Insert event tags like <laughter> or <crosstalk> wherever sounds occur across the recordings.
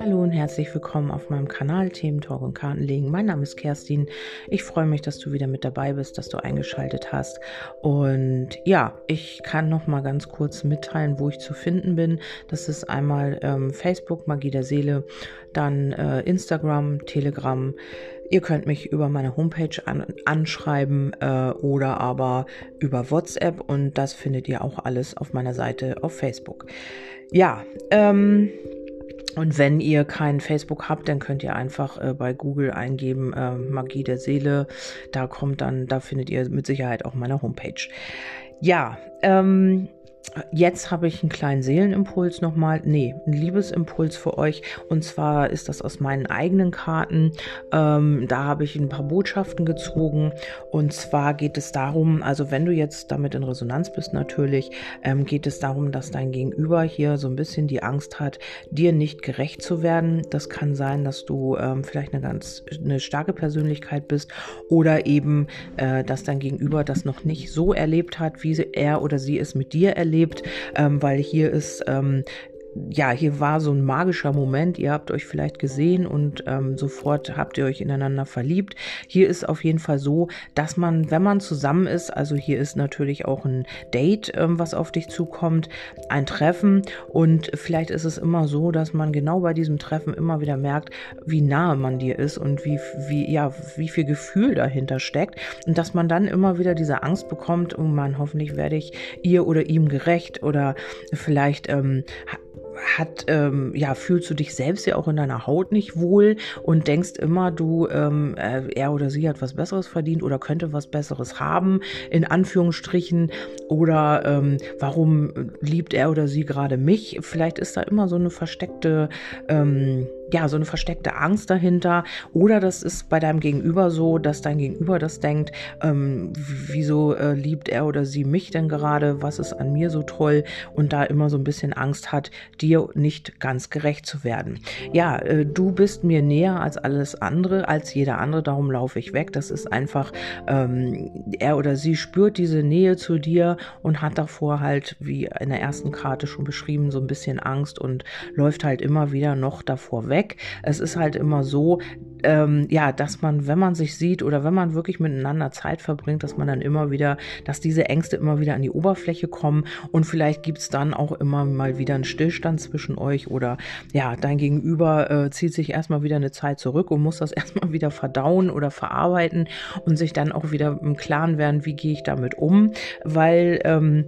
Hallo und herzlich willkommen auf meinem Kanal Themen Talk und Kartenlegen. Mein Name ist Kerstin. Ich freue mich, dass du wieder mit dabei bist, dass du eingeschaltet hast. Und ja, ich kann noch mal ganz kurz mitteilen, wo ich zu finden bin. Das ist einmal ähm, Facebook Magie der Seele, dann äh, Instagram, Telegram. Ihr könnt mich über meine Homepage an, anschreiben äh, oder aber über WhatsApp und das findet ihr auch alles auf meiner Seite auf Facebook. Ja, ähm, und wenn ihr kein Facebook habt, dann könnt ihr einfach äh, bei Google eingeben äh, Magie der Seele. Da kommt dann, da findet ihr mit Sicherheit auch meine Homepage. Ja, ähm, Jetzt habe ich einen kleinen Seelenimpuls nochmal, nee, einen Liebesimpuls für euch. Und zwar ist das aus meinen eigenen Karten. Ähm, da habe ich ein paar Botschaften gezogen. Und zwar geht es darum, also wenn du jetzt damit in Resonanz bist natürlich, ähm, geht es darum, dass dein Gegenüber hier so ein bisschen die Angst hat, dir nicht gerecht zu werden. Das kann sein, dass du ähm, vielleicht eine ganz eine starke Persönlichkeit bist oder eben, äh, dass dein Gegenüber das noch nicht so erlebt hat, wie er oder sie es mit dir erlebt erlebt, ähm, weil hier ist ähm, ja, hier war so ein magischer Moment. Ihr habt euch vielleicht gesehen und ähm, sofort habt ihr euch ineinander verliebt. Hier ist auf jeden Fall so, dass man, wenn man zusammen ist, also hier ist natürlich auch ein Date, ähm, was auf dich zukommt, ein Treffen und vielleicht ist es immer so, dass man genau bei diesem Treffen immer wieder merkt, wie nahe man dir ist und wie, wie, ja, wie viel Gefühl dahinter steckt und dass man dann immer wieder diese Angst bekommt, oh man, hoffentlich werde ich ihr oder ihm gerecht oder vielleicht ähm, hat, ähm, ja, fühlst du dich selbst ja auch in deiner Haut nicht wohl und denkst immer, du, ähm, äh, er oder sie hat was Besseres verdient oder könnte was Besseres haben, in Anführungsstrichen, oder ähm, warum liebt er oder sie gerade mich? Vielleicht ist da immer so eine versteckte, ähm, ja, so eine versteckte Angst dahinter. Oder das ist bei deinem Gegenüber so, dass dein Gegenüber das denkt, ähm, wieso äh, liebt er oder sie mich denn gerade? Was ist an mir so toll? Und da immer so ein bisschen Angst hat, dir nicht ganz gerecht zu werden. Ja, äh, du bist mir näher als alles andere, als jeder andere, darum laufe ich weg. Das ist einfach, ähm, er oder sie spürt diese Nähe zu dir und hat davor halt, wie in der ersten Karte schon beschrieben, so ein bisschen Angst und läuft halt immer wieder noch davor weg weg. Es ist halt immer so, ähm, ja, dass man, wenn man sich sieht oder wenn man wirklich miteinander Zeit verbringt, dass man dann immer wieder, dass diese Ängste immer wieder an die Oberfläche kommen und vielleicht gibt es dann auch immer mal wieder einen Stillstand zwischen euch oder ja, dein Gegenüber äh, zieht sich erstmal wieder eine Zeit zurück und muss das <laughs> erstmal wieder verdauen oder verarbeiten und sich dann auch wieder im Klaren werden, wie gehe ich damit um, weil ähm,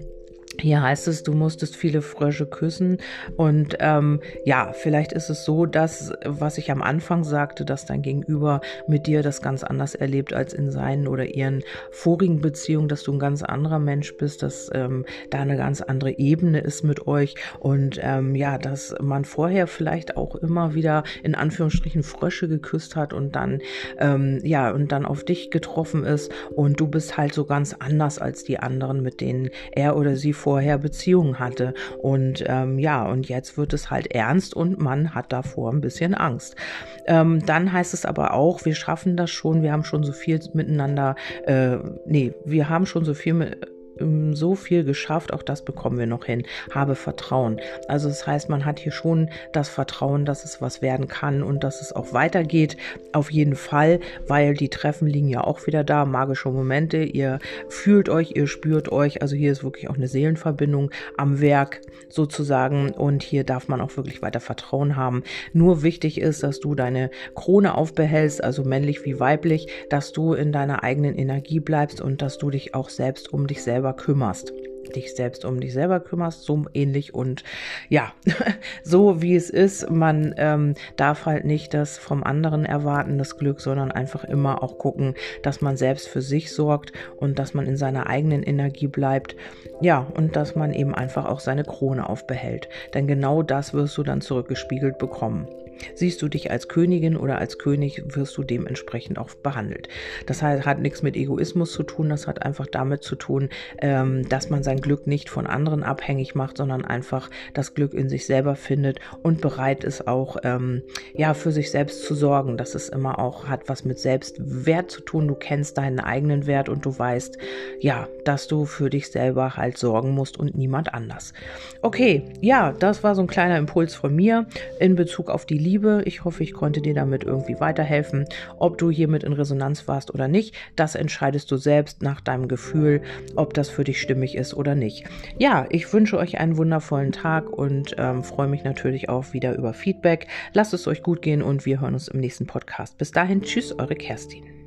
hier heißt es, du musstest viele Frösche küssen. Und ähm, ja, vielleicht ist es so, dass, was ich am Anfang sagte, dass dein Gegenüber mit dir das ganz anders erlebt als in seinen oder ihren vorigen Beziehungen, dass du ein ganz anderer Mensch bist, dass ähm, da eine ganz andere Ebene ist mit euch. Und ähm, ja, dass man vorher vielleicht auch immer wieder in Anführungsstrichen Frösche geküsst hat und dann, ähm, ja, und dann auf dich getroffen ist. Und du bist halt so ganz anders als die anderen, mit denen er oder sie vorher Beziehungen hatte. Und ähm, ja, und jetzt wird es halt ernst und man hat davor ein bisschen Angst. Ähm, dann heißt es aber auch, wir schaffen das schon, wir haben schon so viel miteinander, äh, nee, wir haben schon so viel mit so viel geschafft, auch das bekommen wir noch hin. Habe Vertrauen. Also das heißt, man hat hier schon das Vertrauen, dass es was werden kann und dass es auch weitergeht. Auf jeden Fall, weil die Treffen liegen ja auch wieder da, magische Momente. Ihr fühlt euch, ihr spürt euch. Also hier ist wirklich auch eine Seelenverbindung am Werk sozusagen und hier darf man auch wirklich weiter Vertrauen haben. Nur wichtig ist, dass du deine Krone aufbehältst, also männlich wie weiblich, dass du in deiner eigenen Energie bleibst und dass du dich auch selbst um dich selber selber kümmerst dich selbst um dich selber kümmerst, so ähnlich und ja, <laughs> so wie es ist, man ähm, darf halt nicht das vom anderen erwarten, das Glück, sondern einfach immer auch gucken, dass man selbst für sich sorgt und dass man in seiner eigenen Energie bleibt, ja, und dass man eben einfach auch seine Krone aufbehält, denn genau das wirst du dann zurückgespiegelt bekommen. Siehst du dich als Königin oder als König, wirst du dementsprechend auch behandelt. Das heißt, hat nichts mit Egoismus zu tun, das hat einfach damit zu tun, ähm, dass man sein Glück nicht von anderen abhängig macht, sondern einfach das Glück in sich selber findet und bereit ist auch, ähm, ja, für sich selbst zu sorgen. Das ist immer auch, hat was mit Selbstwert zu tun. Du kennst deinen eigenen Wert und du weißt, ja, dass du für dich selber halt sorgen musst und niemand anders. Okay, ja, das war so ein kleiner Impuls von mir in Bezug auf die Liebe. Ich hoffe, ich konnte dir damit irgendwie weiterhelfen. Ob du hiermit in Resonanz warst oder nicht, das entscheidest du selbst nach deinem Gefühl, ob das für dich stimmig ist oder nicht. Ja, ich wünsche euch einen wundervollen Tag und ähm, freue mich natürlich auch wieder über Feedback. Lasst es euch gut gehen und wir hören uns im nächsten Podcast. Bis dahin, tschüss, eure Kerstin.